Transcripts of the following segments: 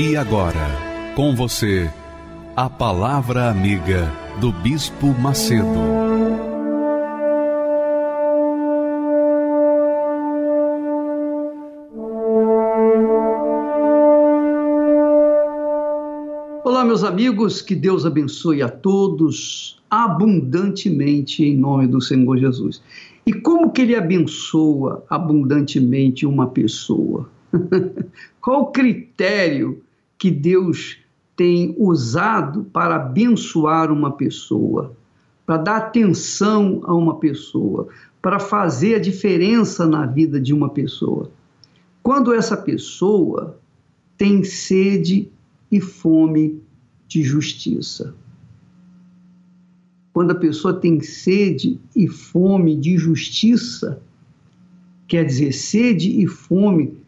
E agora, com você, a Palavra Amiga do Bispo Macedo. Olá, meus amigos, que Deus abençoe a todos abundantemente em nome do Senhor Jesus. E como que ele abençoa abundantemente uma pessoa? Qual o critério que Deus tem usado para abençoar uma pessoa, para dar atenção a uma pessoa, para fazer a diferença na vida de uma pessoa. Quando essa pessoa tem sede e fome de justiça. Quando a pessoa tem sede e fome de justiça, quer dizer, sede e fome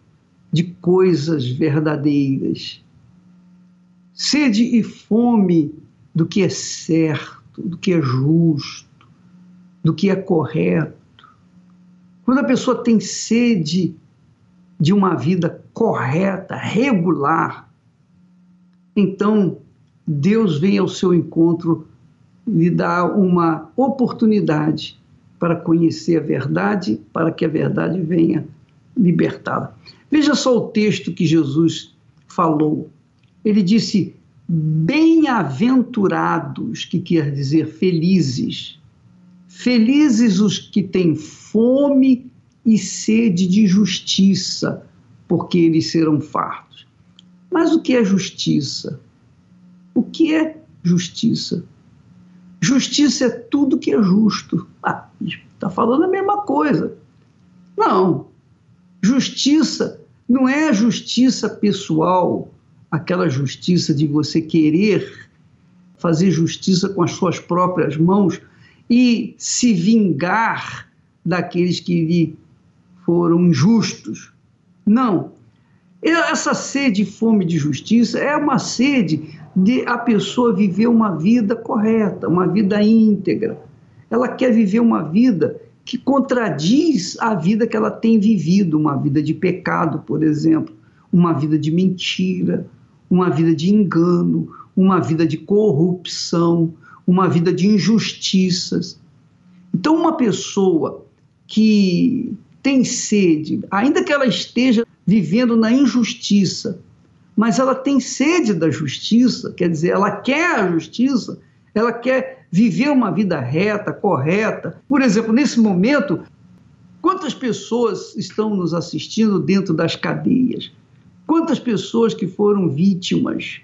de coisas verdadeiras, sede e fome do que é certo, do que é justo, do que é correto. Quando a pessoa tem sede de uma vida correta, regular, então Deus vem ao seu encontro lhe dá uma oportunidade para conhecer a verdade, para que a verdade venha libertá-la. Veja só o texto que Jesus falou ele disse: bem-aventurados, que quer dizer felizes. Felizes os que têm fome e sede de justiça, porque eles serão fartos. Mas o que é justiça? O que é justiça? Justiça é tudo que é justo. Ah, está falando a mesma coisa. Não. Justiça não é justiça pessoal, aquela justiça de você querer fazer justiça com as suas próprias mãos e se vingar daqueles que lhe foram injustos. Não. Essa sede e fome de justiça é uma sede de a pessoa viver uma vida correta, uma vida íntegra. Ela quer viver uma vida que contradiz a vida que ela tem vivido, uma vida de pecado, por exemplo, uma vida de mentira, uma vida de engano, uma vida de corrupção, uma vida de injustiças. Então, uma pessoa que tem sede, ainda que ela esteja vivendo na injustiça, mas ela tem sede da justiça, quer dizer, ela quer a justiça, ela quer viver uma vida reta, correta. Por exemplo, nesse momento, quantas pessoas estão nos assistindo dentro das cadeias? Quantas pessoas que foram vítimas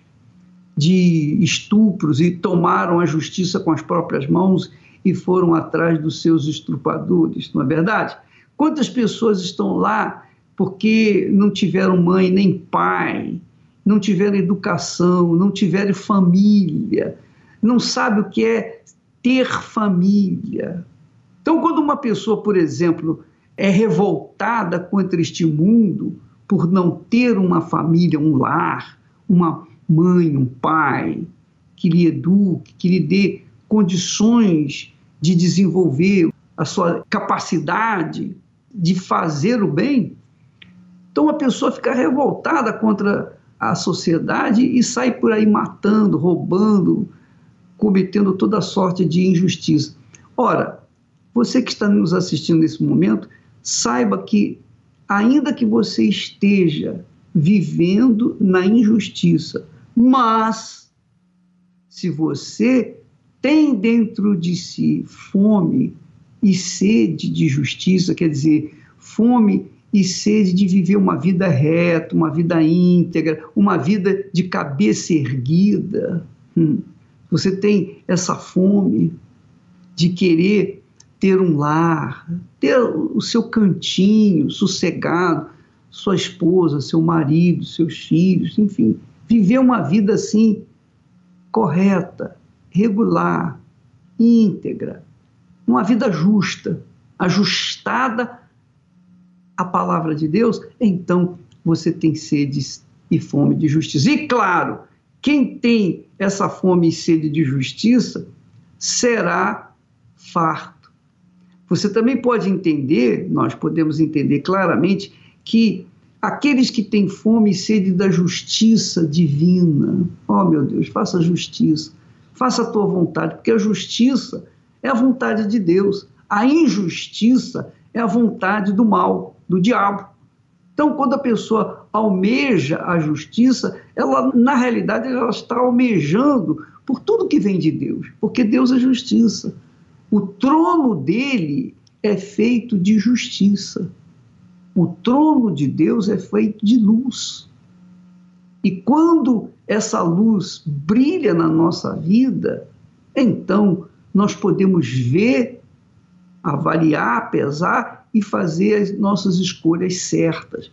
de estupros e tomaram a justiça com as próprias mãos e foram atrás dos seus estrupadores, não é verdade? Quantas pessoas estão lá porque não tiveram mãe nem pai, não tiveram educação, não tiveram família, não sabe o que é ter família. Então, quando uma pessoa, por exemplo, é revoltada contra este mundo, por não ter uma família, um lar, uma mãe, um pai que lhe eduque, que lhe dê condições de desenvolver a sua capacidade de fazer o bem. Então a pessoa fica revoltada contra a sociedade e sai por aí matando, roubando, cometendo toda sorte de injustiça. Ora, você que está nos assistindo nesse momento, saiba que ainda que você esteja vivendo na injustiça, mas se você tem dentro de si fome e sede de justiça, quer dizer, fome e sede de viver uma vida reta, uma vida íntegra, uma vida de cabeça erguida. Hum. Você tem essa fome de querer ter um lar, ter o seu cantinho sossegado, sua esposa, seu marido, seus filhos, enfim, viver uma vida assim correta, regular, íntegra, uma vida justa, ajustada à palavra de Deus, então você tem sede e fome de justiça. E claro, quem tem essa fome e sede de justiça será farto. Você também pode entender, nós podemos entender claramente, que aqueles que têm fome e sede da justiça divina, oh meu Deus, faça justiça, faça a tua vontade, porque a justiça é a vontade de Deus, a injustiça é a vontade do mal, do diabo. Então, quando a pessoa almeja a justiça, ela, na realidade, ela está almejando por tudo que vem de Deus, porque Deus é justiça. O trono dele é feito de justiça. O trono de Deus é feito de luz. E quando essa luz brilha na nossa vida, então nós podemos ver, avaliar, pesar e fazer as nossas escolhas certas.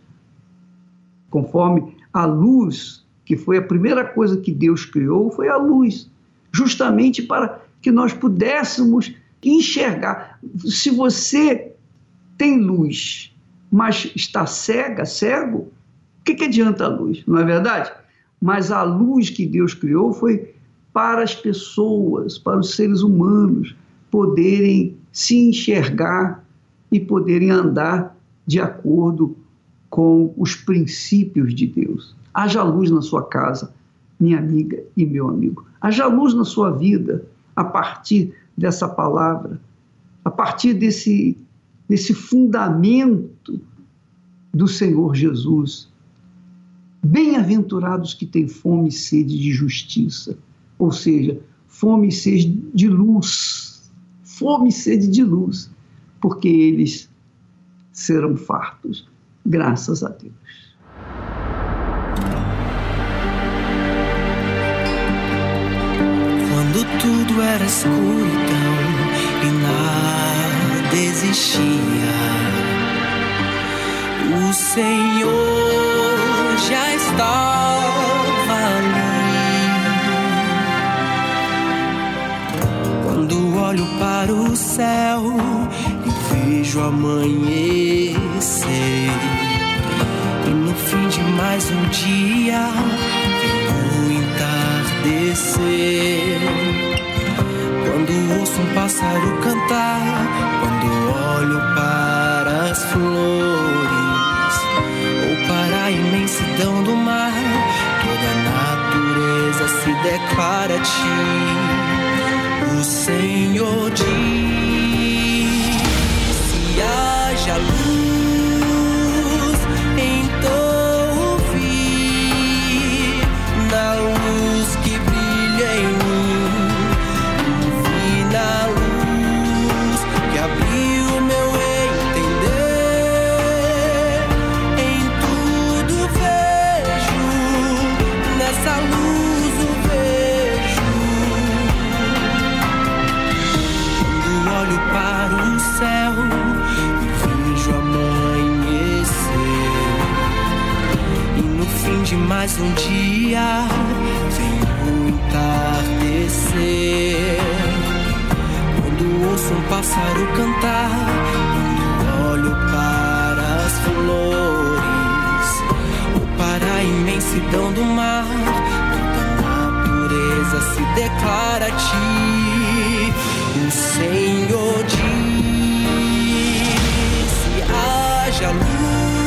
Conforme a luz, que foi a primeira coisa que Deus criou, foi a luz, justamente para que nós pudéssemos enxergar. Se você tem luz mas está cega, cego, o que, que adianta a luz? Não é verdade? Mas a luz que Deus criou foi para as pessoas, para os seres humanos poderem se enxergar e poderem andar de acordo com os princípios de Deus. Haja luz na sua casa, minha amiga e meu amigo. Haja luz na sua vida a partir dessa palavra, a partir desse nesse fundamento do Senhor Jesus. Bem-aventurados que têm fome e sede de justiça, ou seja, fome e sede de luz, fome e sede de luz, porque eles serão fartos, graças a Deus. Tudo era escuridão e nada desistia. O Senhor já estava ali. Quando olho para o céu e vejo amanhecer, e no fim de mais um dia vem o entardecer. Quando ouço um pássaro cantar olho para as flores ou para a imensidão do mar, toda a natureza se declara a ti. O Senhor diz: se haja luz. Mais um dia vem entardecer. Quando ouço um pássaro cantar, quando olho para as flores, ou para a imensidão do mar, toda a natureza se declara a ti. O Senhor diz: haja luz.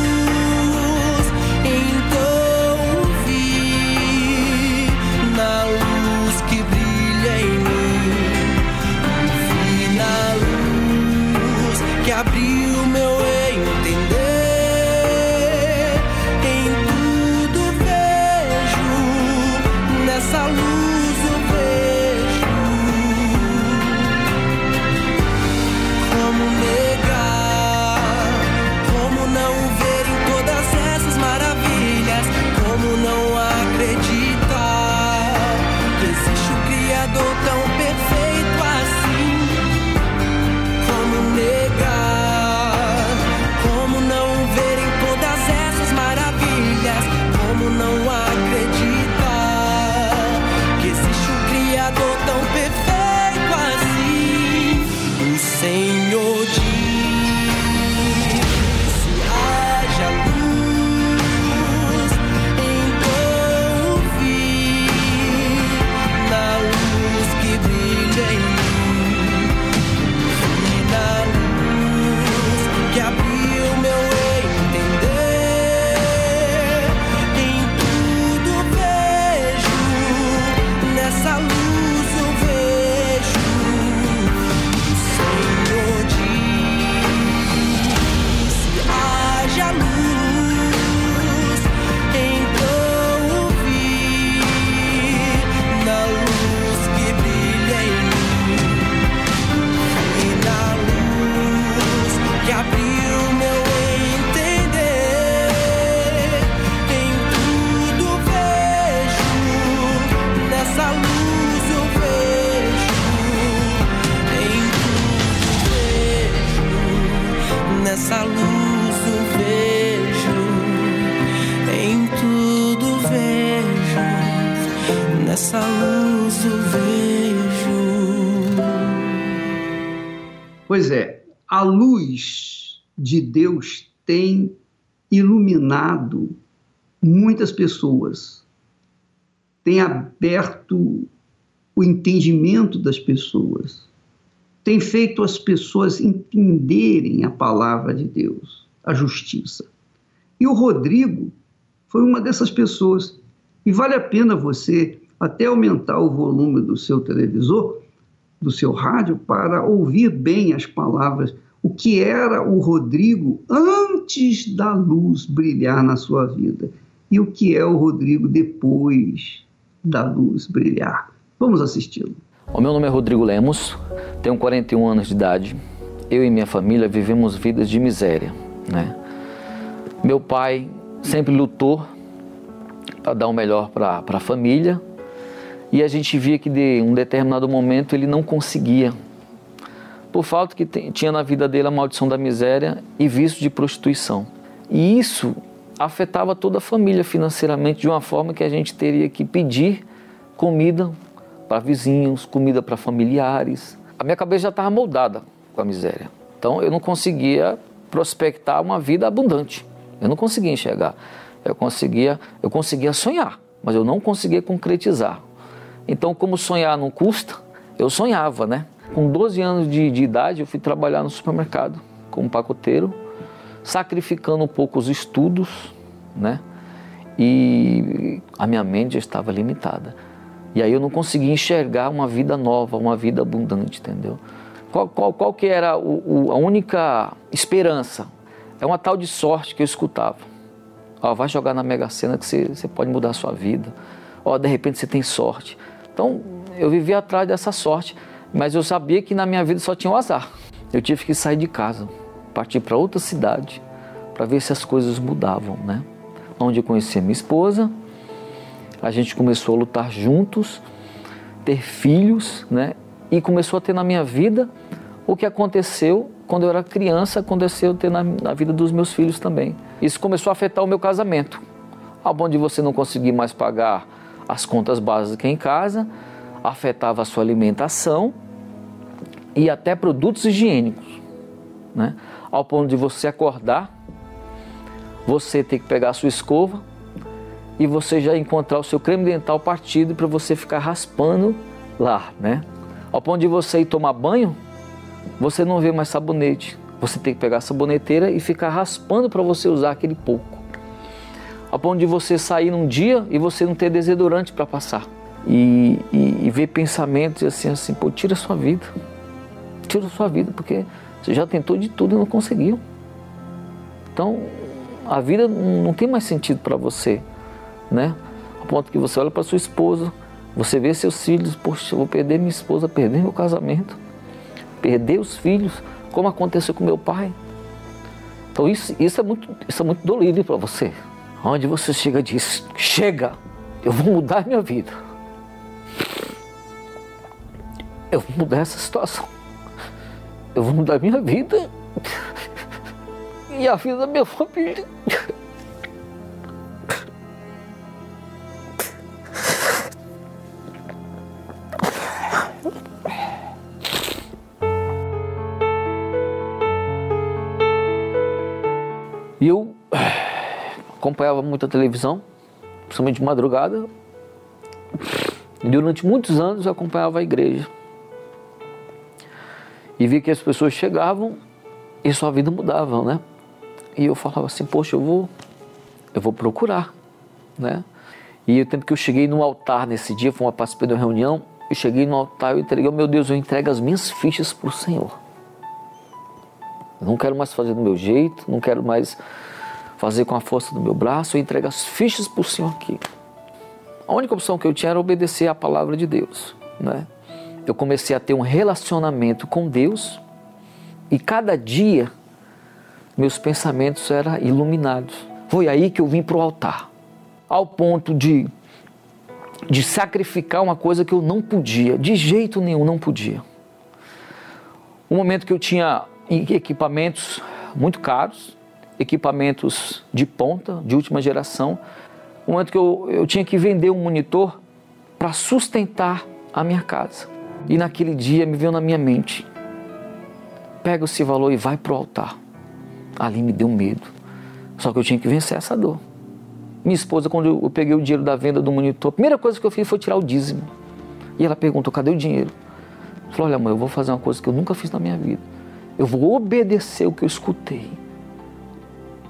Deus tem iluminado muitas pessoas, tem aberto o entendimento das pessoas, tem feito as pessoas entenderem a palavra de Deus, a justiça. E o Rodrigo foi uma dessas pessoas. E vale a pena você até aumentar o volume do seu televisor do seu rádio para ouvir bem as palavras, o que era o Rodrigo antes da luz brilhar na sua vida e o que é o Rodrigo depois da luz brilhar. Vamos assisti-lo. O meu nome é Rodrigo Lemos, tenho 41 anos de idade. Eu e minha família vivemos vidas de miséria, né? Meu pai sempre lutou para dar o melhor para a família, e a gente via que de um determinado momento ele não conseguia, por falta que tinha na vida dele a maldição da miséria e vício de prostituição. E isso afetava toda a família financeiramente de uma forma que a gente teria que pedir comida para vizinhos, comida para familiares. A minha cabeça já estava moldada com a miséria. Então eu não conseguia prospectar uma vida abundante. Eu não conseguia enxergar. Eu conseguia, eu conseguia sonhar, mas eu não conseguia concretizar. Então, como sonhar não custa, eu sonhava, né? Com 12 anos de, de idade, eu fui trabalhar no supermercado como pacoteiro, sacrificando um pouco os estudos, né? E a minha mente já estava limitada. E aí eu não conseguia enxergar uma vida nova, uma vida abundante, entendeu? Qual, qual, qual que era o, o, a única esperança? É uma tal de sorte que eu escutava. Ó, vai jogar na Mega Sena que você, você pode mudar a sua vida. Ó, de repente você tem sorte. Então eu vivia atrás dessa sorte, mas eu sabia que na minha vida só tinha o um azar. Eu tive que sair de casa, partir para outra cidade para ver se as coisas mudavam, né? Onde eu conheci minha esposa, a gente começou a lutar juntos, ter filhos, né? E começou a ter na minha vida o que aconteceu quando eu era criança, aconteceu ter na, na vida dos meus filhos também. Isso começou a afetar o meu casamento. Ao ponto de você não conseguir mais pagar as contas básicas em casa, afetava a sua alimentação e até produtos higiênicos. Né? Ao ponto de você acordar, você ter que pegar a sua escova e você já encontrar o seu creme dental partido para você ficar raspando lá, né? Ao ponto de você ir tomar banho, você não vê mais sabonete. Você tem que pegar a saboneteira e ficar raspando para você usar aquele pouco a ponto de você sair num dia e você não ter desodorante para passar. E, e, e, ver pensamentos assim, assim, pô, tira a sua vida. Tira a sua vida, porque você já tentou de tudo e não conseguiu. Então, a vida não tem mais sentido para você, né? A ponto que você olha para sua esposa, você vê seus filhos, poxa, eu vou perder minha esposa, perder meu casamento, perder os filhos, como aconteceu com meu pai. Então isso, isso é muito, isso é muito dolorido para você onde você chega diz: Chega, eu vou mudar minha vida. Eu vou mudar essa situação. Eu vou mudar minha vida e a vida da minha família. E eu acompanhava muito a televisão, principalmente de madrugada. E durante muitos anos eu acompanhava a igreja. E vi que as pessoas chegavam e sua vida mudava, né? E eu falava assim, poxa, eu vou, eu vou procurar, né? E o tempo que eu cheguei no altar nesse dia, foi uma participei de uma reunião, eu cheguei no altar, eu entreguei, meu Deus, eu entrego as minhas fichas para o Senhor. Não quero mais fazer do meu jeito, não quero mais fazer com a força do meu braço, eu entrego as fichas para o Senhor aqui. A única opção que eu tinha era obedecer à palavra de Deus, né? Eu comecei a ter um relacionamento com Deus e cada dia meus pensamentos eram iluminados. Foi aí que eu vim para o altar, ao ponto de, de sacrificar uma coisa que eu não podia, de jeito nenhum não podia. Um momento que eu tinha equipamentos muito caros, equipamentos de ponta, de última geração, um momento que eu, eu tinha que vender um monitor para sustentar a minha casa. E naquele dia me veio na minha mente: pega esse valor e vai para o altar. Ali me deu medo. Só que eu tinha que vencer essa dor. Minha esposa, quando eu peguei o dinheiro da venda do monitor, a primeira coisa que eu fiz foi tirar o dízimo. E ela perguntou: cadê o dinheiro? Eu falei: olha, mãe, eu vou fazer uma coisa que eu nunca fiz na minha vida. Eu vou obedecer o que eu escutei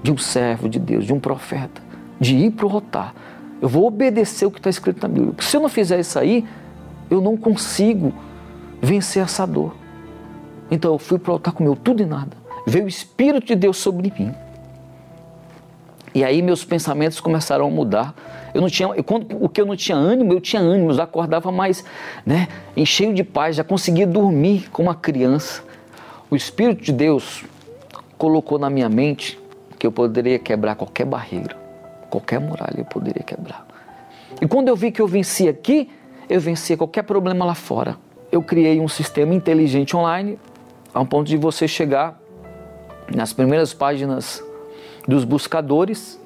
de um servo de Deus, de um profeta, de ir para o altar. Eu vou obedecer o que está escrito na Bíblia. Se eu não fizer isso aí, eu não consigo vencer essa dor. Então eu fui para o altar com meu tudo e nada. Veio o Espírito de Deus sobre mim. E aí meus pensamentos começaram a mudar. Eu não tinha, eu, quando, o que eu não tinha ânimo, eu tinha ânimo, eu acordava mais, né, em cheio de paz, já conseguia dormir como uma criança. O Espírito de Deus colocou na minha mente que eu poderia quebrar qualquer barreira, qualquer muralha eu poderia quebrar. E quando eu vi que eu venci aqui, eu vencia qualquer problema lá fora. Eu criei um sistema inteligente online, a um ponto de você chegar nas primeiras páginas dos buscadores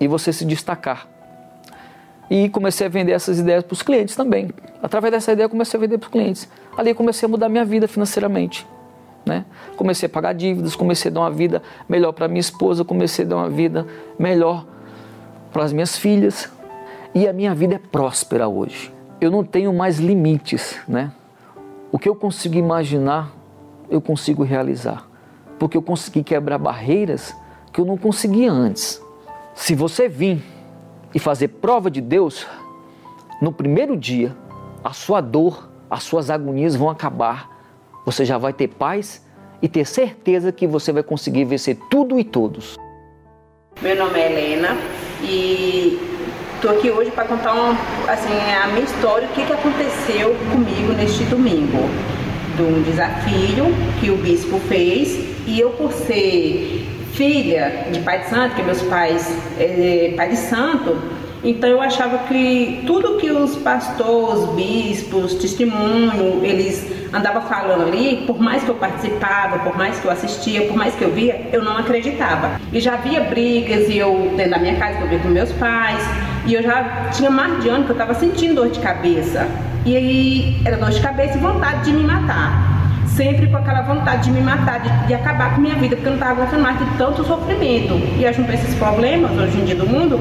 e você se destacar. E comecei a vender essas ideias para os clientes também. Através dessa ideia, comecei a vender para os clientes. Ali comecei a mudar minha vida financeiramente. Né? Comecei a pagar dívidas, comecei a dar uma vida melhor para minha esposa, comecei a dar uma vida melhor para as minhas filhas. E a minha vida é próspera hoje. Eu não tenho mais limites, né? O que eu consigo imaginar, eu consigo realizar. Porque eu consegui quebrar barreiras que eu não conseguia antes. Se você vir e fazer prova de Deus, no primeiro dia, a sua dor, as suas agonias vão acabar você já vai ter paz e ter certeza que você vai conseguir vencer tudo e todos. Meu nome é Helena e estou aqui hoje para contar assim, a minha história, o que, que aconteceu comigo neste domingo. De um desafio que o bispo fez e eu, por ser filha de pai de santo, que meus pais é pai de santo, então eu achava que tudo que os pastores, bispos, testemunho, eles andavam falando ali, por mais que eu participava, por mais que eu assistia, por mais que eu via, eu não acreditava. E já havia brigas e eu dentro da minha casa eu via com meus pais, e eu já tinha mais de ano que eu estava sentindo dor de cabeça. E aí era dor de cabeça e vontade de me matar sempre com aquela vontade de me matar, de, de, acabar com minha vida, porque eu não estava aguentando mais de tanto sofrimento. E eu juntei esses problemas hoje em dia do mundo,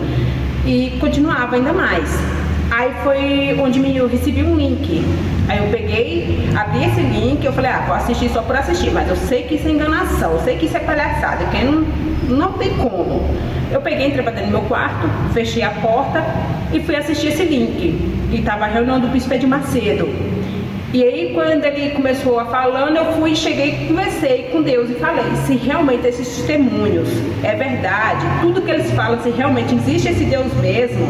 e continuava ainda mais. Aí foi onde me, eu recebi um link. Aí eu peguei, abri esse link, eu falei, ah, vou assistir só por assistir, mas eu sei que isso é enganação, eu sei que isso é palhaçada, que não, não tem como. Eu peguei, entrei pra dentro do meu quarto, fechei a porta e fui assistir esse link. E tava a reunião do Bispo de Macedo. E aí, quando ele começou a falando, eu fui, cheguei, conversei com Deus e falei: se realmente esses testemunhos é verdade, tudo que eles falam, se realmente existe esse Deus mesmo,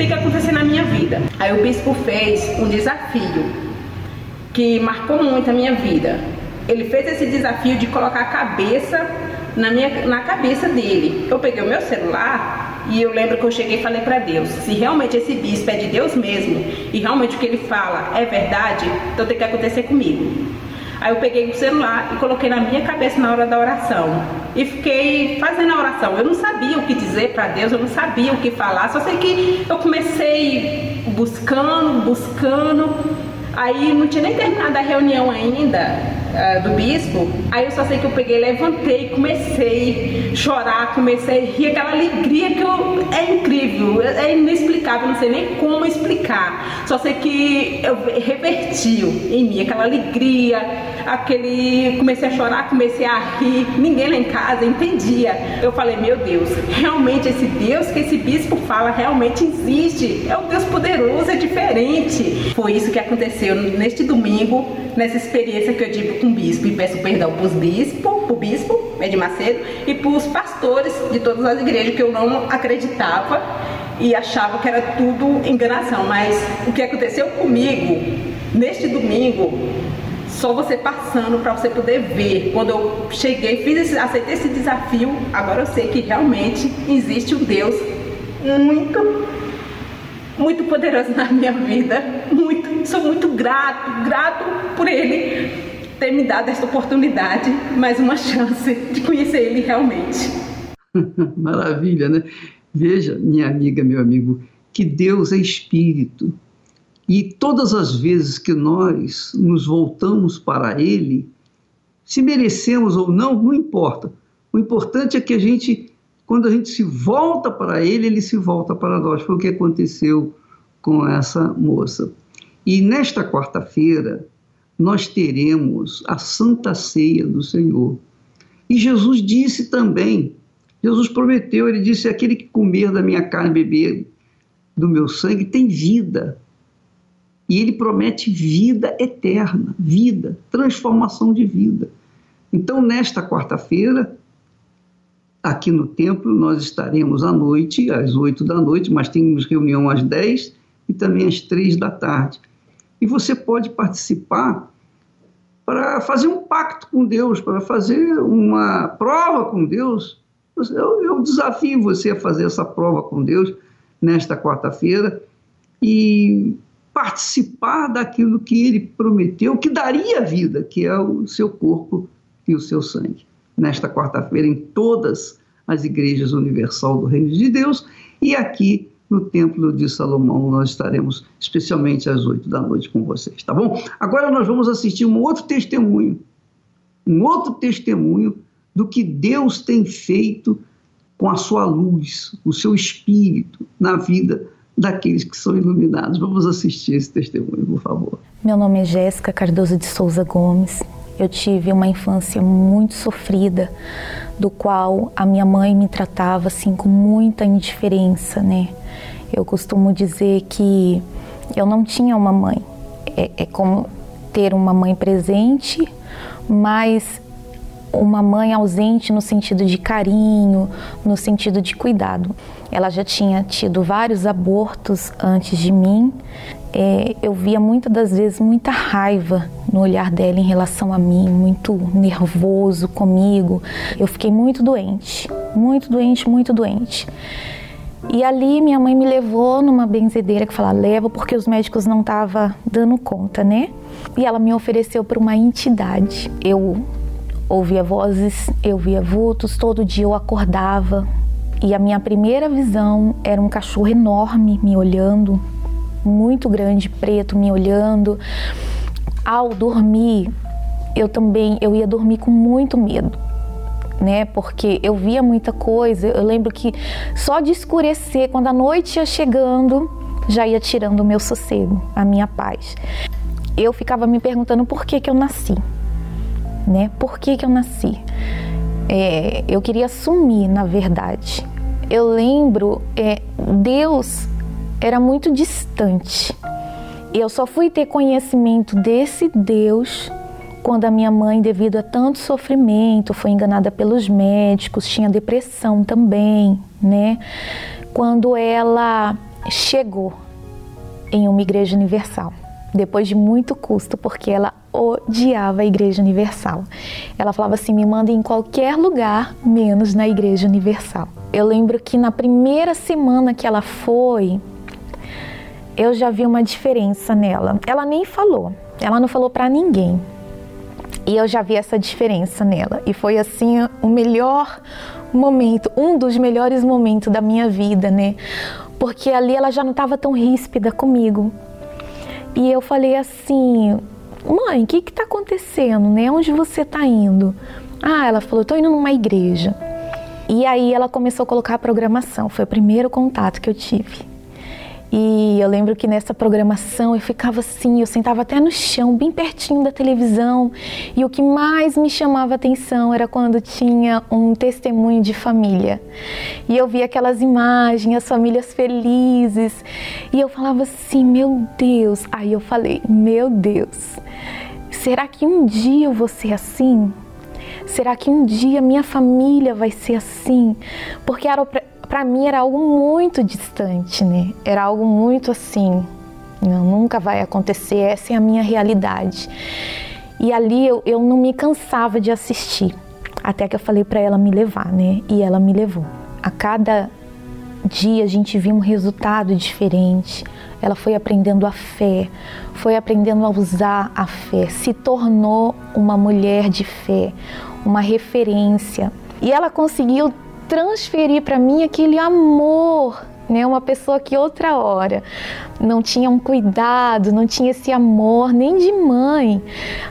tem que acontecer na minha vida. Aí o bispo fez um desafio que marcou muito a minha vida. Ele fez esse desafio de colocar a cabeça na, minha, na cabeça dele. Eu peguei o meu celular e eu lembro que eu cheguei e falei para Deus: se realmente esse bispo é de Deus mesmo e realmente o que ele fala é verdade, então tem que acontecer comigo. Aí eu peguei o celular e coloquei na minha cabeça na hora da oração. E fiquei fazendo a oração. Eu não sabia o que dizer para Deus, eu não sabia o que falar, só sei que eu comecei buscando, buscando. Aí não tinha nem terminado a reunião ainda uh, do bispo. Aí eu só sei que eu peguei, levantei, comecei a chorar, comecei a rir, aquela alegria que eu, é incrível, é inexplicável, não sei nem como explicar. Só sei que eu revertiu em mim aquela alegria, aquele. Comecei a chorar, comecei a rir, ninguém lá em casa entendia. Eu falei, meu Deus, realmente esse Deus que esse bispo fala realmente existe. É um Deus poderoso, é diferente. Foi isso que aconteceu neste domingo, nessa experiência que eu tive com o bispo. E peço perdão para os bispos, para o bispo, Ed Macedo, e para os pastores de todas as igrejas que eu não acreditava e achava que era tudo enganação. Mas o que aconteceu comigo neste domingo só você passando para você poder ver. Quando eu cheguei, fiz esse, aceitei esse desafio, agora eu sei que realmente existe um Deus muito, muito poderoso na minha vida. Muito, sou muito grato, grato por Ele ter me dado essa oportunidade, mais uma chance de conhecer Ele realmente. Maravilha, né? Veja, minha amiga, meu amigo, que Deus é espírito. E todas as vezes que nós nos voltamos para Ele, se merecemos ou não, não importa. O importante é que a gente, quando a gente se volta para Ele, Ele se volta para nós. Foi o que aconteceu com essa moça. E nesta quarta-feira, nós teremos a Santa Ceia do Senhor. E Jesus disse também, Jesus prometeu, ele disse: aquele que comer da minha carne e beber do meu sangue tem vida. E ele promete vida eterna, vida, transformação de vida. Então, nesta quarta-feira, aqui no templo, nós estaremos à noite, às oito da noite, mas temos reunião às dez e também às três da tarde. E você pode participar para fazer um pacto com Deus, para fazer uma prova com Deus. Eu, eu desafio você a fazer essa prova com Deus nesta quarta-feira e participar daquilo que ele prometeu, que daria vida, que é o seu corpo e o seu sangue. Nesta quarta-feira, em todas as igrejas universal do Reino de Deus e aqui no Templo de Salomão, nós estaremos especialmente às oito da noite com vocês, tá bom? Agora nós vamos assistir um outro testemunho, um outro testemunho do que Deus tem feito com a sua luz, o seu espírito na vida daqueles que são iluminados. Vamos assistir esse testemunho, por favor. Meu nome é Jéssica Cardoso de Souza Gomes. Eu tive uma infância muito sofrida, do qual a minha mãe me tratava assim com muita indiferença, né? Eu costumo dizer que eu não tinha uma mãe. É, é como ter uma mãe presente, mas uma mãe ausente no sentido de carinho, no sentido de cuidado. Ela já tinha tido vários abortos antes de mim. É, eu via muitas das vezes muita raiva no olhar dela em relação a mim, muito nervoso comigo. Eu fiquei muito doente, muito doente, muito doente. E ali minha mãe me levou numa benzedeira que fala leva porque os médicos não estavam dando conta, né? E ela me ofereceu para uma entidade. Eu ouvia vozes, eu via vultos, todo dia eu acordava e a minha primeira visão era um cachorro enorme me olhando, muito grande, preto, me olhando. Ao dormir, eu também eu ia dormir com muito medo. Né, porque eu via muita coisa. Eu lembro que só de escurecer, quando a noite ia chegando, já ia tirando o meu sossego, a minha paz. Eu ficava me perguntando por que, que eu nasci né? Por que, que eu nasci? É, eu queria sumir, na verdade. Eu lembro, é, Deus era muito distante. Eu só fui ter conhecimento desse Deus quando a minha mãe, devido a tanto sofrimento, foi enganada pelos médicos, tinha depressão também, né? Quando ela chegou em uma igreja universal, depois de muito custo, porque ela odiava a Igreja Universal. Ela falava assim: me manda em qualquer lugar, menos na Igreja Universal. Eu lembro que na primeira semana que ela foi, eu já vi uma diferença nela. Ela nem falou, ela não falou para ninguém. E eu já vi essa diferença nela. E foi assim o melhor momento, um dos melhores momentos da minha vida, né? Porque ali ela já não estava tão ríspida comigo E eu falei assim: mãe, o que está acontecendo, né? Onde você está indo? Ah, ela falou: estou indo numa igreja. E aí ela começou a colocar a programação. Foi o primeiro contato que eu tive. E eu lembro que nessa programação eu ficava assim, eu sentava até no chão, bem pertinho da televisão. E o que mais me chamava atenção era quando tinha um testemunho de família. E eu via aquelas imagens, as famílias felizes. E eu falava assim, meu Deus. Aí eu falei, meu Deus, será que um dia eu vou ser assim? Será que um dia minha família vai ser assim? Porque era para mim era algo muito distante, né? Era algo muito assim, não, nunca vai acontecer, essa é a minha realidade. E ali eu, eu não me cansava de assistir, até que eu falei para ela me levar, né? E ela me levou. A cada dia a gente viu um resultado diferente. Ela foi aprendendo a fé, foi aprendendo a usar a fé, se tornou uma mulher de fé, uma referência. E ela conseguiu transferir para mim aquele amor, né? Uma pessoa que outra hora não tinha um cuidado, não tinha esse amor nem de mãe.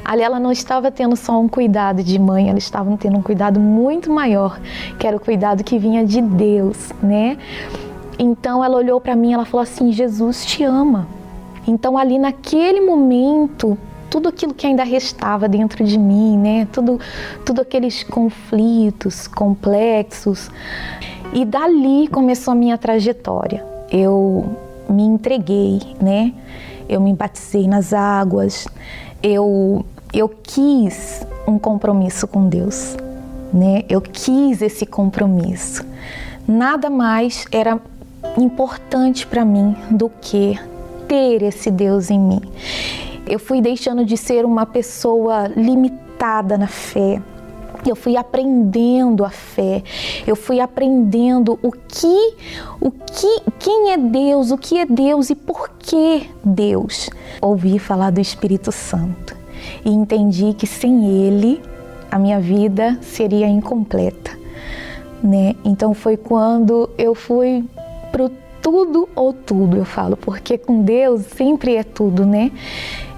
Ali ela não estava tendo só um cuidado de mãe, ela estava tendo um cuidado muito maior, que era o cuidado que vinha de Deus, né? Então ela olhou para mim, ela falou assim: "Jesus te ama". Então ali naquele momento tudo aquilo que ainda restava dentro de mim, né? Tudo, tudo aqueles conflitos complexos. E dali começou a minha trajetória. Eu me entreguei, né? Eu me batizei nas águas. Eu eu quis um compromisso com Deus, né? Eu quis esse compromisso. Nada mais era importante para mim do que ter esse Deus em mim. Eu fui deixando de ser uma pessoa limitada na fé. Eu fui aprendendo a fé. Eu fui aprendendo o que, o que, quem é Deus, o que é Deus e por que Deus. Ouvi falar do Espírito Santo e entendi que sem ele a minha vida seria incompleta, né? Então foi quando eu fui pro tudo ou tudo, eu falo, porque com Deus sempre é tudo, né?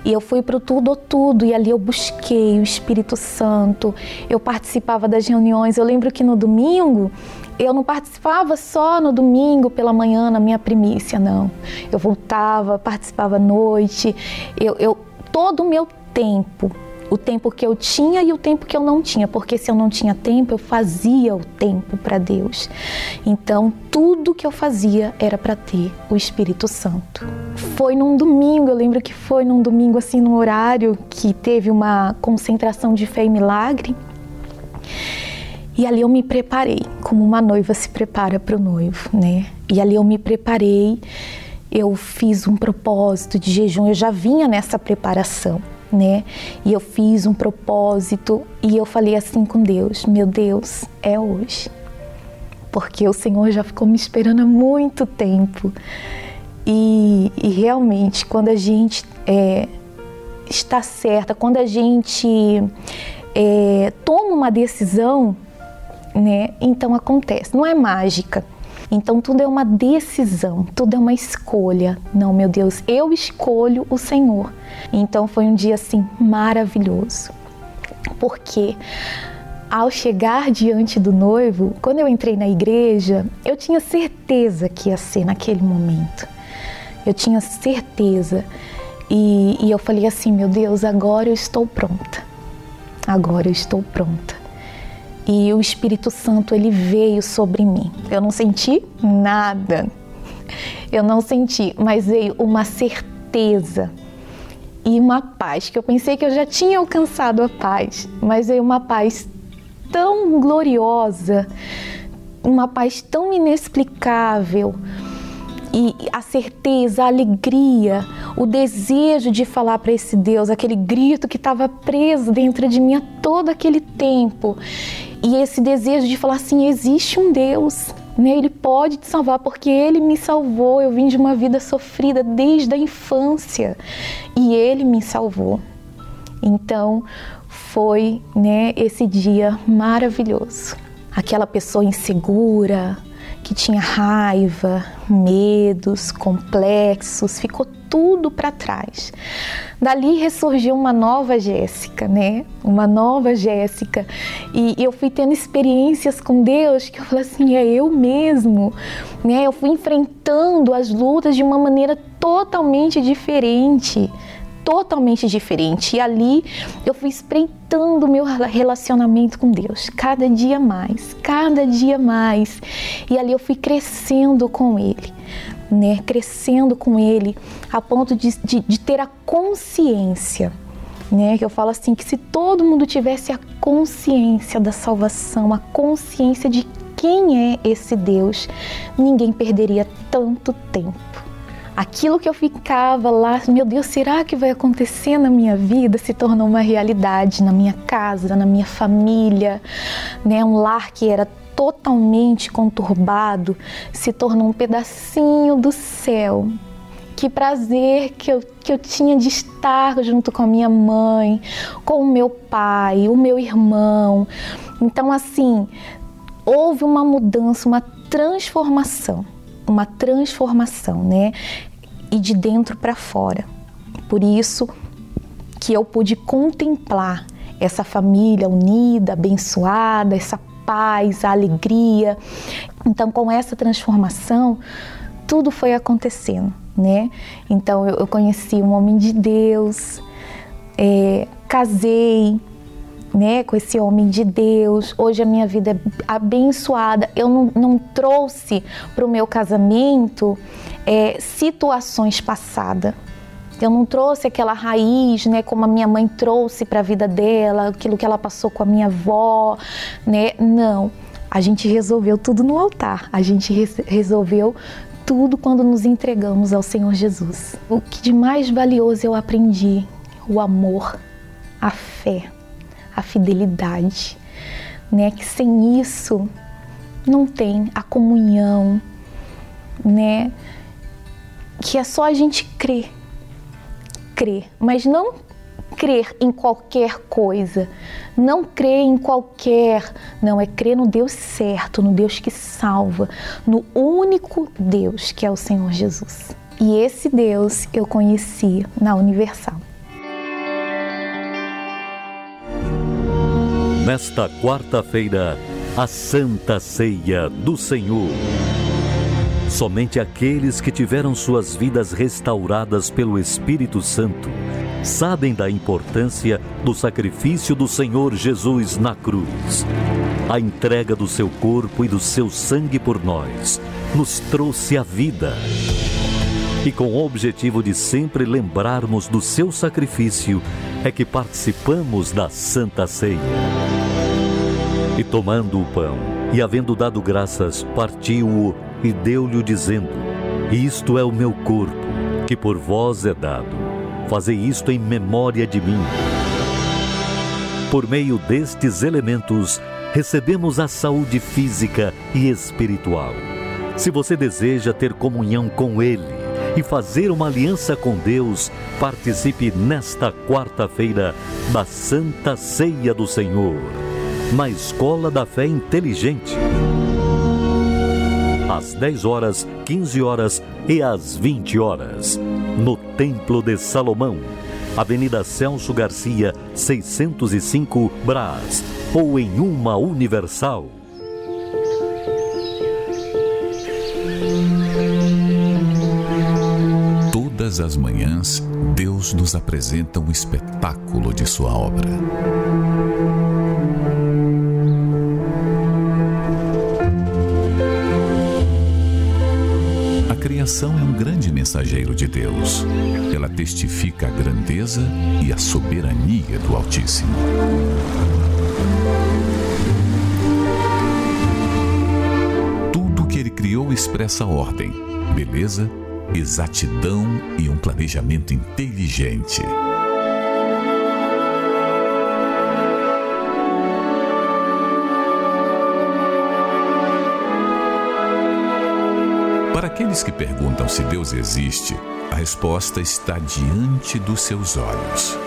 E eu fui para o tudo ou tudo, e ali eu busquei o Espírito Santo, eu participava das reuniões. Eu lembro que no domingo, eu não participava só no domingo pela manhã, na minha primícia, não. Eu voltava, participava à noite, eu, eu todo o meu tempo o tempo que eu tinha e o tempo que eu não tinha, porque se eu não tinha tempo, eu fazia o tempo para Deus. Então, tudo que eu fazia era para ter o Espírito Santo. Foi num domingo, eu lembro que foi num domingo assim no horário que teve uma concentração de fé e milagre. E ali eu me preparei, como uma noiva se prepara para o noivo, né? E ali eu me preparei, eu fiz um propósito de jejum, eu já vinha nessa preparação né? E eu fiz um propósito e eu falei assim com Deus: Meu Deus, é hoje. Porque o Senhor já ficou me esperando há muito tempo. E, e realmente, quando a gente é, está certa, quando a gente é, toma uma decisão, né? Então acontece. Não é mágica então tudo é uma decisão, tudo é uma escolha. Não, meu Deus, eu escolho o Senhor. Então foi um dia assim maravilhoso. Porque ao chegar diante do noivo, quando eu entrei na igreja, eu tinha certeza que ia ser naquele momento. Eu tinha certeza. E, e eu falei assim: meu Deus, agora eu estou pronta. Agora eu estou pronta e o Espírito Santo ele veio sobre mim. Eu não senti nada. Eu não senti, mas veio uma certeza e uma paz que eu pensei que eu já tinha alcançado a paz, mas veio uma paz tão gloriosa, uma paz tão inexplicável e a certeza, a alegria, o desejo de falar para esse Deus, aquele grito que estava preso dentro de mim todo aquele tempo. E esse desejo de falar assim: existe um Deus, né? Ele pode te salvar porque ele me salvou. Eu vim de uma vida sofrida desde a infância e ele me salvou. Então, foi, né, esse dia maravilhoso. Aquela pessoa insegura, que tinha raiva, medos, complexos, ficou tudo para trás. Dali ressurgiu uma nova Jéssica, né? Uma nova Jéssica. E eu fui tendo experiências com Deus que eu falei assim, é eu mesmo, né? Eu fui enfrentando as lutas de uma maneira totalmente diferente totalmente diferente. E ali eu fui espreitando o meu relacionamento com Deus, cada dia mais, cada dia mais. E ali eu fui crescendo com Ele, né? Crescendo com Ele, a ponto de, de, de ter a consciência. Né, eu falo assim que se todo mundo tivesse a consciência da salvação, a consciência de quem é esse Deus, ninguém perderia tanto tempo aquilo que eu ficava lá, meu Deus, será que vai acontecer na minha vida? Se tornou uma realidade na minha casa, na minha família, né? Um lar que era totalmente conturbado se tornou um pedacinho do céu. Que prazer que eu, que eu tinha de estar junto com a minha mãe, com o meu pai, o meu irmão. Então, assim, houve uma mudança, uma transformação uma transformação, né? E de dentro para fora. Por isso que eu pude contemplar essa família unida, abençoada, essa paz, a alegria. Então, com essa transformação, tudo foi acontecendo, né? Então, eu, conheci um homem de Deus, é, casei, né, com esse homem de Deus. Hoje a minha vida é abençoada. Eu não, não trouxe para o meu casamento é, situações passadas. Eu não trouxe aquela raiz, né, como a minha mãe trouxe para a vida dela, aquilo que ela passou com a minha avó, né? Não. A gente resolveu tudo no altar. A gente resolveu tudo quando nos entregamos ao Senhor Jesus. O que de mais valioso eu aprendi, o amor, a fé a fidelidade, né? Que sem isso não tem a comunhão, né? Que é só a gente crer, crer, mas não crer em qualquer coisa, não crer em qualquer, não é crer no Deus certo, no Deus que salva, no único Deus que é o Senhor Jesus. E esse Deus eu conheci na Universal. Nesta quarta-feira, a Santa Ceia do Senhor. Somente aqueles que tiveram suas vidas restauradas pelo Espírito Santo sabem da importância do sacrifício do Senhor Jesus na cruz. A entrega do seu corpo e do seu sangue por nós nos trouxe a vida. E com o objetivo de sempre lembrarmos do seu sacrifício, é que participamos da Santa Ceia. Tomando o pão, e havendo dado graças, partiu-o e deu-lhe, dizendo: Isto é o meu corpo, que por vós é dado. Fazei isto em memória de mim. Por meio destes elementos, recebemos a saúde física e espiritual. Se você deseja ter comunhão com Ele, e fazer uma aliança com Deus, participe nesta quarta-feira da Santa Ceia do Senhor, na Escola da Fé Inteligente. Às 10 horas, 15 horas e às 20 horas, no Templo de Salomão, Avenida Celso Garcia, 605 Brás, ou em uma Universal. Todas as manhãs, Deus nos apresenta um espetáculo de Sua obra. Criação é um grande mensageiro de Deus. Ela testifica a grandeza e a soberania do Altíssimo. Tudo que Ele criou expressa ordem, beleza exatidão e um planejamento inteligente. Aqueles que perguntam se Deus existe, a resposta está diante dos seus olhos.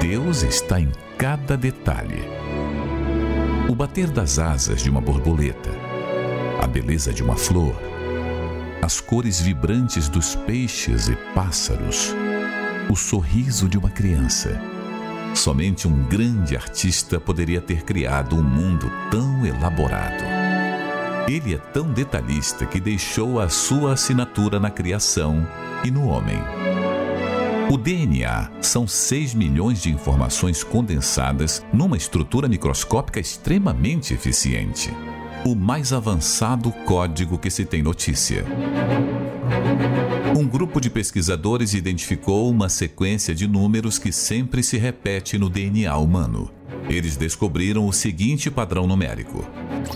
Deus está em cada detalhe o bater das asas de uma borboleta, a beleza de uma flor, as cores vibrantes dos peixes e pássaros, o sorriso de uma criança. Somente um grande artista poderia ter criado um mundo tão elaborado. Ele é tão detalhista que deixou a sua assinatura na criação e no homem. O DNA são 6 milhões de informações condensadas numa estrutura microscópica extremamente eficiente. O mais avançado código que se tem notícia. Um grupo de pesquisadores identificou uma sequência de números que sempre se repete no DNA humano. Eles descobriram o seguinte padrão numérico: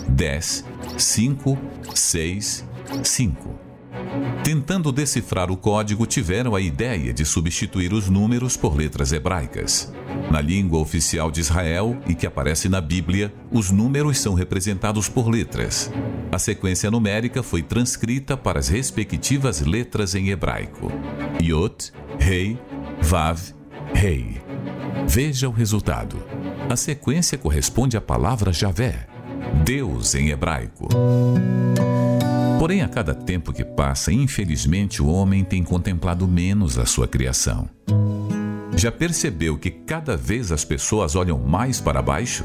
10, 5, 6, 5. Tentando decifrar o código, tiveram a ideia de substituir os números por letras hebraicas. Na língua oficial de Israel e que aparece na Bíblia, os números são representados por letras. A sequência numérica foi transcrita para as respectivas letras em hebraico: Yot, Rei, Vav, Rei. Veja o resultado. A sequência corresponde à palavra Javé, Deus em hebraico. Porém, a cada tempo que passa, infelizmente, o homem tem contemplado menos a sua criação. Já percebeu que cada vez as pessoas olham mais para baixo?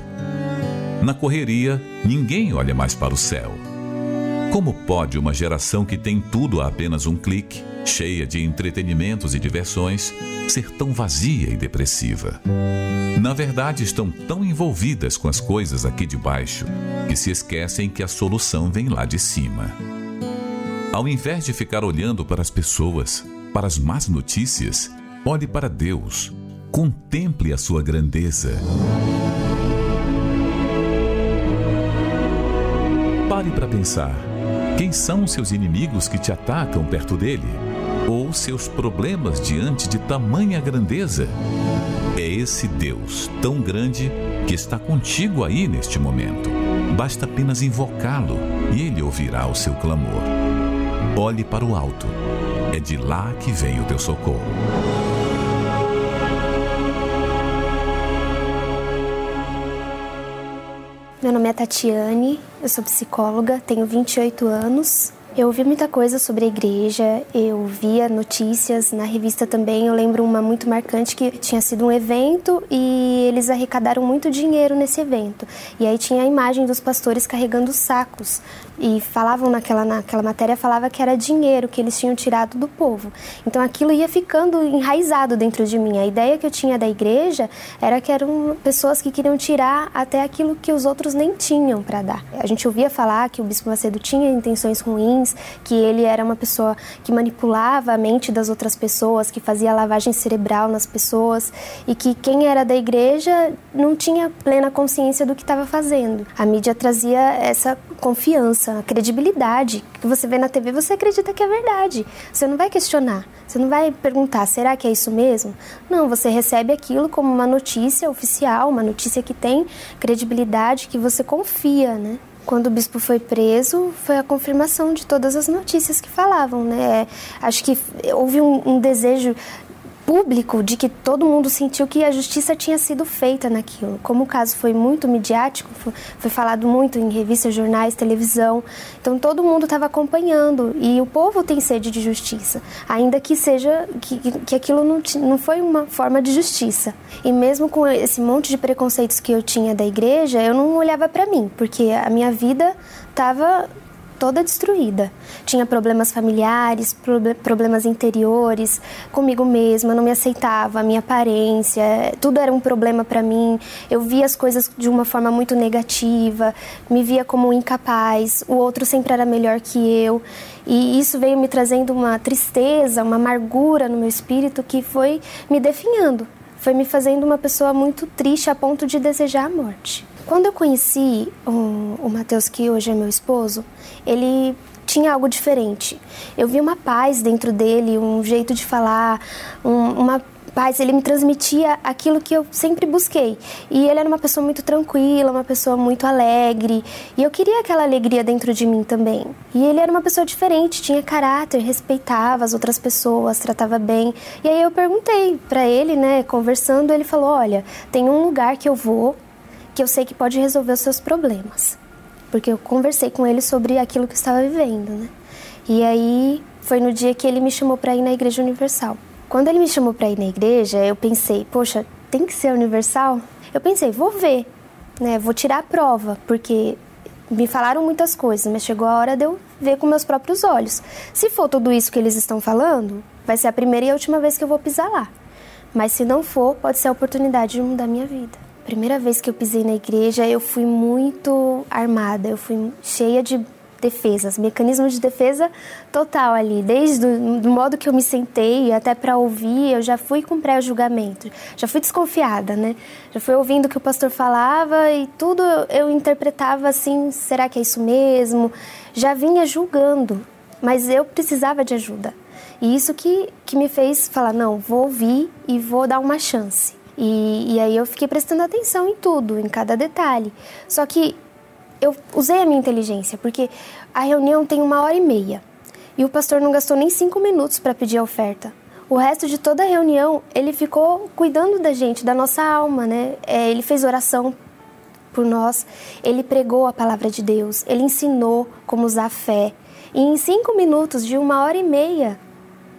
Na correria, ninguém olha mais para o céu. Como pode uma geração que tem tudo a apenas um clique, cheia de entretenimentos e diversões, ser tão vazia e depressiva? Na verdade, estão tão envolvidas com as coisas aqui de baixo que se esquecem que a solução vem lá de cima. Ao invés de ficar olhando para as pessoas, para as más notícias, olhe para Deus. Contemple a sua grandeza. Pare para pensar. Quem são os seus inimigos que te atacam perto dele? Ou seus problemas diante de tamanha grandeza? É esse Deus tão grande que está contigo aí neste momento. Basta apenas invocá-lo e ele ouvirá o seu clamor. Olhe para o alto. É de lá que vem o teu socorro. Meu nome é Tatiane, eu sou psicóloga, tenho 28 anos eu ouvi muita coisa sobre a igreja, eu via notícias na revista também. Eu lembro uma muito marcante que tinha sido um evento e eles arrecadaram muito dinheiro nesse evento. E aí tinha a imagem dos pastores carregando sacos e falavam naquela naquela matéria falava que era dinheiro que eles tinham tirado do povo. Então aquilo ia ficando enraizado dentro de mim. A ideia que eu tinha da igreja era que eram pessoas que queriam tirar até aquilo que os outros nem tinham para dar. A gente ouvia falar que o bispo Macedo tinha intenções ruins que ele era uma pessoa que manipulava a mente das outras pessoas, que fazia lavagem cerebral nas pessoas e que quem era da igreja não tinha plena consciência do que estava fazendo. A mídia trazia essa confiança, a credibilidade. que você vê na TV, você acredita que é verdade. Você não vai questionar. Você não vai perguntar, será que é isso mesmo? Não, você recebe aquilo como uma notícia oficial, uma notícia que tem credibilidade, que você confia, né? quando o bispo foi preso, foi a confirmação de todas as notícias que falavam, né? Acho que houve um, um desejo público de que todo mundo sentiu que a justiça tinha sido feita naquilo. Como o caso foi muito midiático, foi falado muito em revistas, jornais, televisão, então todo mundo estava acompanhando e o povo tem sede de justiça, ainda que seja que, que aquilo não, não foi uma forma de justiça. E mesmo com esse monte de preconceitos que eu tinha da igreja, eu não olhava para mim, porque a minha vida estava toda destruída. Tinha problemas familiares, problemas interiores, comigo mesma, não me aceitava, a minha aparência, tudo era um problema para mim. Eu via as coisas de uma forma muito negativa, me via como incapaz, o outro sempre era melhor que eu. E isso veio me trazendo uma tristeza, uma amargura no meu espírito que foi me definhando, foi me fazendo uma pessoa muito triste a ponto de desejar a morte. Quando eu conheci o, o Matheus, que hoje é meu esposo, ele tinha algo diferente. Eu vi uma paz dentro dele, um jeito de falar, um, uma paz. Ele me transmitia aquilo que eu sempre busquei. E ele era uma pessoa muito tranquila, uma pessoa muito alegre. E eu queria aquela alegria dentro de mim também. E ele era uma pessoa diferente, tinha caráter, respeitava as outras pessoas, tratava bem. E aí eu perguntei para ele, né, conversando, ele falou: Olha, tem um lugar que eu vou que eu sei que pode resolver os seus problemas. Porque eu conversei com ele sobre aquilo que eu estava vivendo, né? E aí foi no dia que ele me chamou para ir na Igreja Universal. Quando ele me chamou para ir na igreja, eu pensei, poxa, tem que ser universal? Eu pensei, vou ver, né? Vou tirar a prova, porque me falaram muitas coisas, mas chegou a hora de eu ver com meus próprios olhos. Se for tudo isso que eles estão falando, vai ser a primeira e a última vez que eu vou pisar lá. Mas se não for, pode ser a oportunidade de mudar minha vida. Primeira vez que eu pisei na igreja, eu fui muito armada, eu fui cheia de defesas, mecanismo de defesa total ali, desde o do modo que eu me sentei até para ouvir, eu já fui com pré-julgamento, já fui desconfiada, né? Já fui ouvindo o que o pastor falava e tudo eu interpretava assim, será que é isso mesmo? Já vinha julgando, mas eu precisava de ajuda. E isso que, que me fez falar, não, vou ouvir e vou dar uma chance. E, e aí eu fiquei prestando atenção em tudo, em cada detalhe. Só que eu usei a minha inteligência, porque a reunião tem uma hora e meia. E o pastor não gastou nem cinco minutos para pedir a oferta. O resto de toda a reunião, ele ficou cuidando da gente, da nossa alma, né? É, ele fez oração por nós, ele pregou a palavra de Deus, ele ensinou como usar a fé. E em cinco minutos, de uma hora e meia,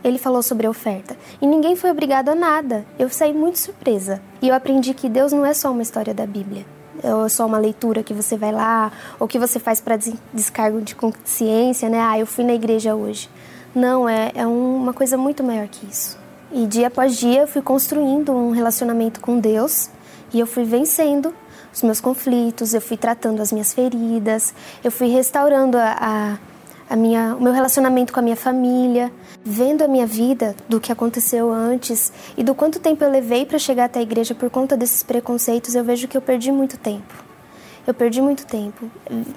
ele falou sobre a oferta. E ninguém foi obrigado a nada. Eu saí muito surpresa. E eu aprendi que Deus não é só uma história da Bíblia ou só uma leitura que você vai lá, ou que você faz para descargo de consciência, né? Ah, eu fui na igreja hoje. Não, é, é uma coisa muito maior que isso. E dia após dia eu fui construindo um relacionamento com Deus e eu fui vencendo os meus conflitos, eu fui tratando as minhas feridas, eu fui restaurando a, a a minha, o meu relacionamento com a minha família, vendo a minha vida do que aconteceu antes e do quanto tempo eu levei para chegar até a igreja por conta desses preconceitos, eu vejo que eu perdi muito tempo. Eu perdi muito tempo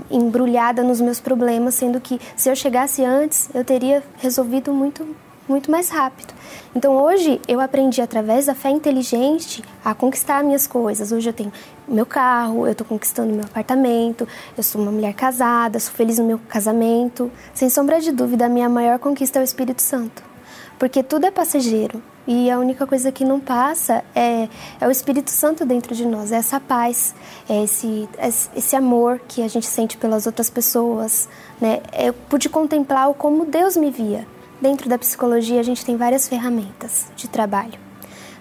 embrulhada nos meus problemas, sendo que se eu chegasse antes, eu teria resolvido muito muito mais rápido. Então hoje eu aprendi através da fé inteligente a conquistar minhas coisas. Hoje eu tenho meu carro, eu estou conquistando meu apartamento, eu sou uma mulher casada, sou feliz no meu casamento. Sem sombra de dúvida, a minha maior conquista é o Espírito Santo. Porque tudo é passageiro e a única coisa que não passa é, é o Espírito Santo dentro de nós, é essa paz, é esse, esse amor que a gente sente pelas outras pessoas. Né? Eu pude contemplar como Deus me via. Dentro da psicologia, a gente tem várias ferramentas de trabalho.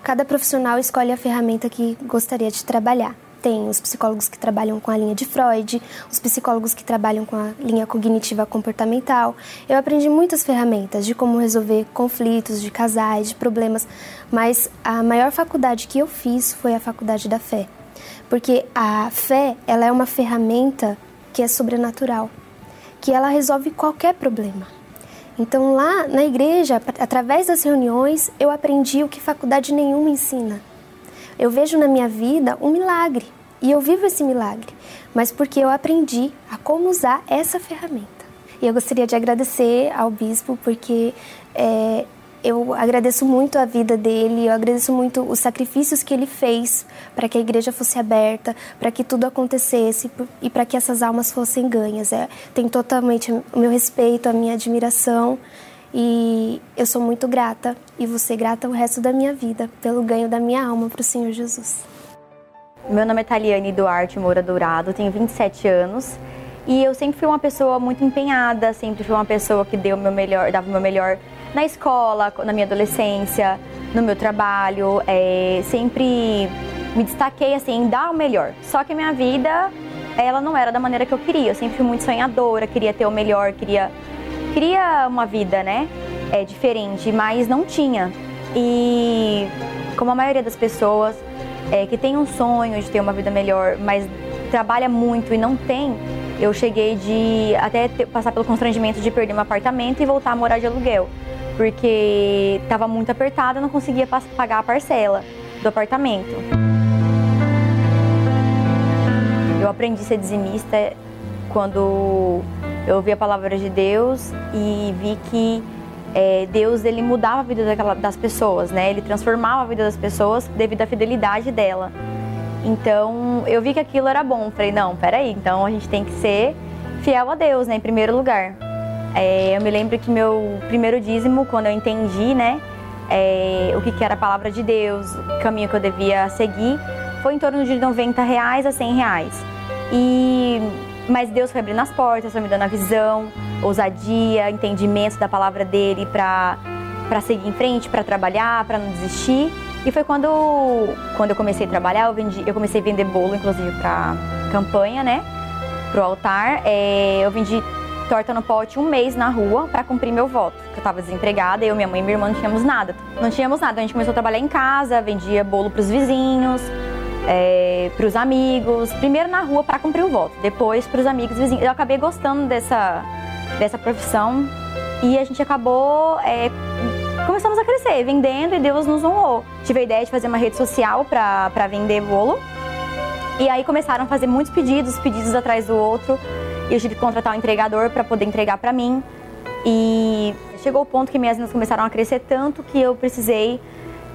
Cada profissional escolhe a ferramenta que gostaria de trabalhar. Tem os psicólogos que trabalham com a linha de Freud, os psicólogos que trabalham com a linha cognitiva comportamental. Eu aprendi muitas ferramentas de como resolver conflitos de casais, de problemas, mas a maior faculdade que eu fiz foi a faculdade da fé. Porque a fé, ela é uma ferramenta que é sobrenatural, que ela resolve qualquer problema. Então, lá na igreja, através das reuniões, eu aprendi o que faculdade nenhuma ensina. Eu vejo na minha vida um milagre e eu vivo esse milagre, mas porque eu aprendi a como usar essa ferramenta. E eu gostaria de agradecer ao bispo porque é, eu agradeço muito a vida dele, eu agradeço muito os sacrifícios que ele fez para que a igreja fosse aberta, para que tudo acontecesse e para que essas almas fossem ganhas. É, tem totalmente o meu respeito, a minha admiração e eu sou muito grata e vou ser grata o resto da minha vida pelo ganho da minha alma para o Senhor Jesus. Meu nome é Taliane Duarte Moura Dourado, tenho 27 anos. E eu sempre fui uma pessoa muito empenhada, sempre fui uma pessoa que deu meu melhor, dava o meu melhor na escola, na minha adolescência, no meu trabalho, é, sempre me destaquei assim em dar o melhor. Só que a minha vida, ela não era da maneira que eu queria. Eu sempre fui muito sonhadora, queria ter o melhor, queria queria uma vida, né, é diferente, mas não tinha. E como a maioria das pessoas é, que tem um sonho de ter uma vida melhor, mas trabalha muito e não tem, eu cheguei de até ter, passar pelo constrangimento de perder meu apartamento e voltar a morar de aluguel porque estava muito apertada, não conseguia pagar a parcela do apartamento. Eu aprendi a ser dizimista quando eu ouvi a palavra de Deus e vi que é, Deus ele mudava a vida daquela, das pessoas, né? Ele transformava a vida das pessoas devido à fidelidade dela. Então eu vi que aquilo era bom. Falei, não, peraí, então a gente tem que ser fiel a Deus, né, em primeiro lugar. É, eu me lembro que meu primeiro dízimo, quando eu entendi, né, é, o que, que era a palavra de Deus, o caminho que eu devia seguir, foi em torno de 90 reais a 100 reais. E mas Deus foi abrindo as portas, foi me dando a visão, ousadia, entendimento da palavra dele para seguir em frente, para trabalhar, para não desistir. E foi quando quando eu comecei a trabalhar, eu vendi, eu comecei a vender bolo inclusive para campanha, né? Pro altar. É, eu vendi torta no pote um mês na rua para cumprir meu voto. Eu estava desempregada, eu, minha mãe e minha irmã não tínhamos nada. Não tínhamos nada. A gente começou a trabalhar em casa, vendia bolo para os vizinhos, é, para os amigos. Primeiro na rua para cumprir o voto, depois para os amigos vizinhos. Eu acabei gostando dessa, dessa profissão e a gente acabou. É, começamos a crescer, vendendo e Deus nos honrou. Tive a ideia de fazer uma rede social para vender bolo. E aí começaram a fazer muitos pedidos, pedidos atrás do outro. E eu tive que contratar um entregador para poder entregar para mim. E chegou o ponto que minhas vendas começaram a crescer tanto que eu precisei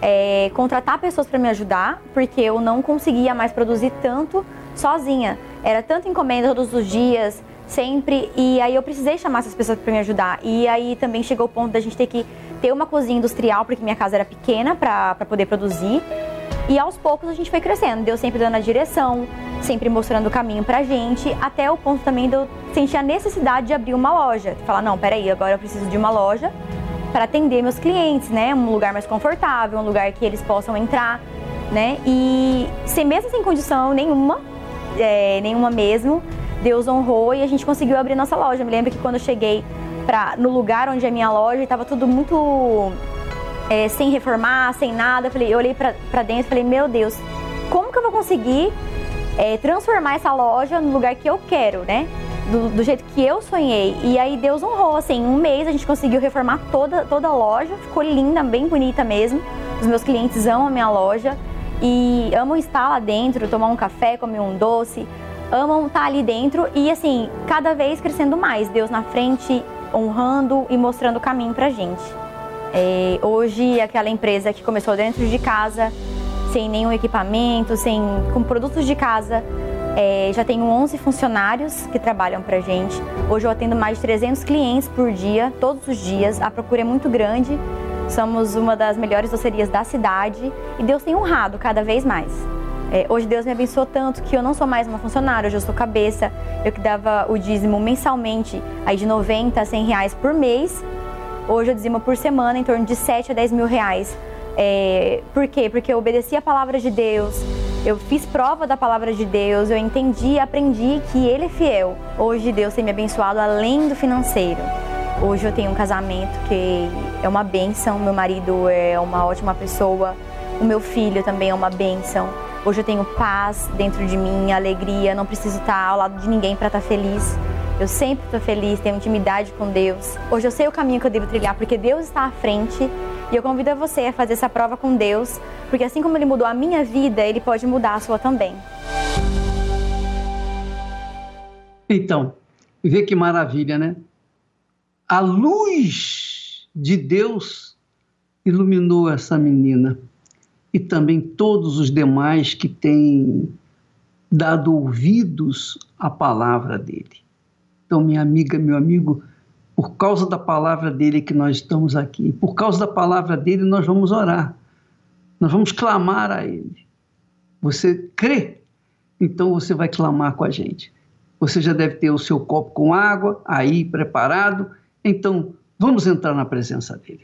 é, contratar pessoas para me ajudar, porque eu não conseguia mais produzir tanto sozinha. Era tanta encomenda todos os dias, sempre, e aí eu precisei chamar essas pessoas para me ajudar. E aí também chegou o ponto da gente ter que ter uma cozinha industrial, porque minha casa era pequena para poder produzir. E aos poucos a gente foi crescendo, Deus sempre dando a direção, sempre mostrando o caminho pra gente, até o ponto também de eu sentir a necessidade de abrir uma loja. Falar, não, peraí, agora eu preciso de uma loja para atender meus clientes, né? Um lugar mais confortável, um lugar que eles possam entrar, né? E sem mesmo sem condição nenhuma, é, nenhuma mesmo, Deus honrou e a gente conseguiu abrir nossa loja. Eu me lembro que quando eu cheguei pra, no lugar onde é minha loja, estava tudo muito é, sem reformar, sem nada. Falei, eu olhei para dentro e falei, meu Deus, como que eu vou conseguir é, transformar essa loja no lugar que eu quero, né? do, do, jeito que eu sonhei. E aí Deus honrou, assim, um mês a gente conseguiu reformar toda, toda a loja, ficou linda, bem bonita mesmo. Os meus clientes amam a minha loja e amam estar lá dentro, tomar um café, comer um doce, amam estar ali dentro e assim, cada vez crescendo mais, Deus na frente, honrando e mostrando o caminho pra gente. É, hoje aquela empresa que começou dentro de casa, sem nenhum equipamento, sem com produtos de casa, é, já tenho 11 funcionários que trabalham para gente. Hoje eu atendo mais de 300 clientes por dia, todos os dias. A procura é muito grande. Somos uma das melhores docerias da cidade e Deus tem honrado cada vez mais. É, hoje Deus me abençoou tanto que eu não sou mais uma funcionária, hoje eu sou cabeça. Eu que dava o dízimo mensalmente, aí de 90 a 100 reais por mês. Hoje eu dizimo por semana em torno de 7 a 10 mil reais. É, por quê? Porque eu obedeci a palavra de Deus, eu fiz prova da palavra de Deus, eu entendi e aprendi que Ele é fiel. Hoje Deus tem me abençoado além do financeiro. Hoje eu tenho um casamento que é uma bênção, meu marido é uma ótima pessoa, o meu filho também é uma bênção. Hoje eu tenho paz dentro de mim, alegria, não preciso estar ao lado de ninguém para estar feliz. Eu sempre estou feliz, tenho intimidade com Deus. Hoje eu sei o caminho que eu devo trilhar, porque Deus está à frente. E eu convido você a fazer essa prova com Deus, porque assim como Ele mudou a minha vida, Ele pode mudar a sua também. Então, vê que maravilha, né? A luz de Deus iluminou essa menina e também todos os demais que têm dado ouvidos à palavra dele. Então, minha amiga, meu amigo, por causa da palavra dele que nós estamos aqui, por causa da palavra dele nós vamos orar, nós vamos clamar a ele. Você crê? Então você vai clamar com a gente. Você já deve ter o seu copo com água aí preparado. Então vamos entrar na presença dele.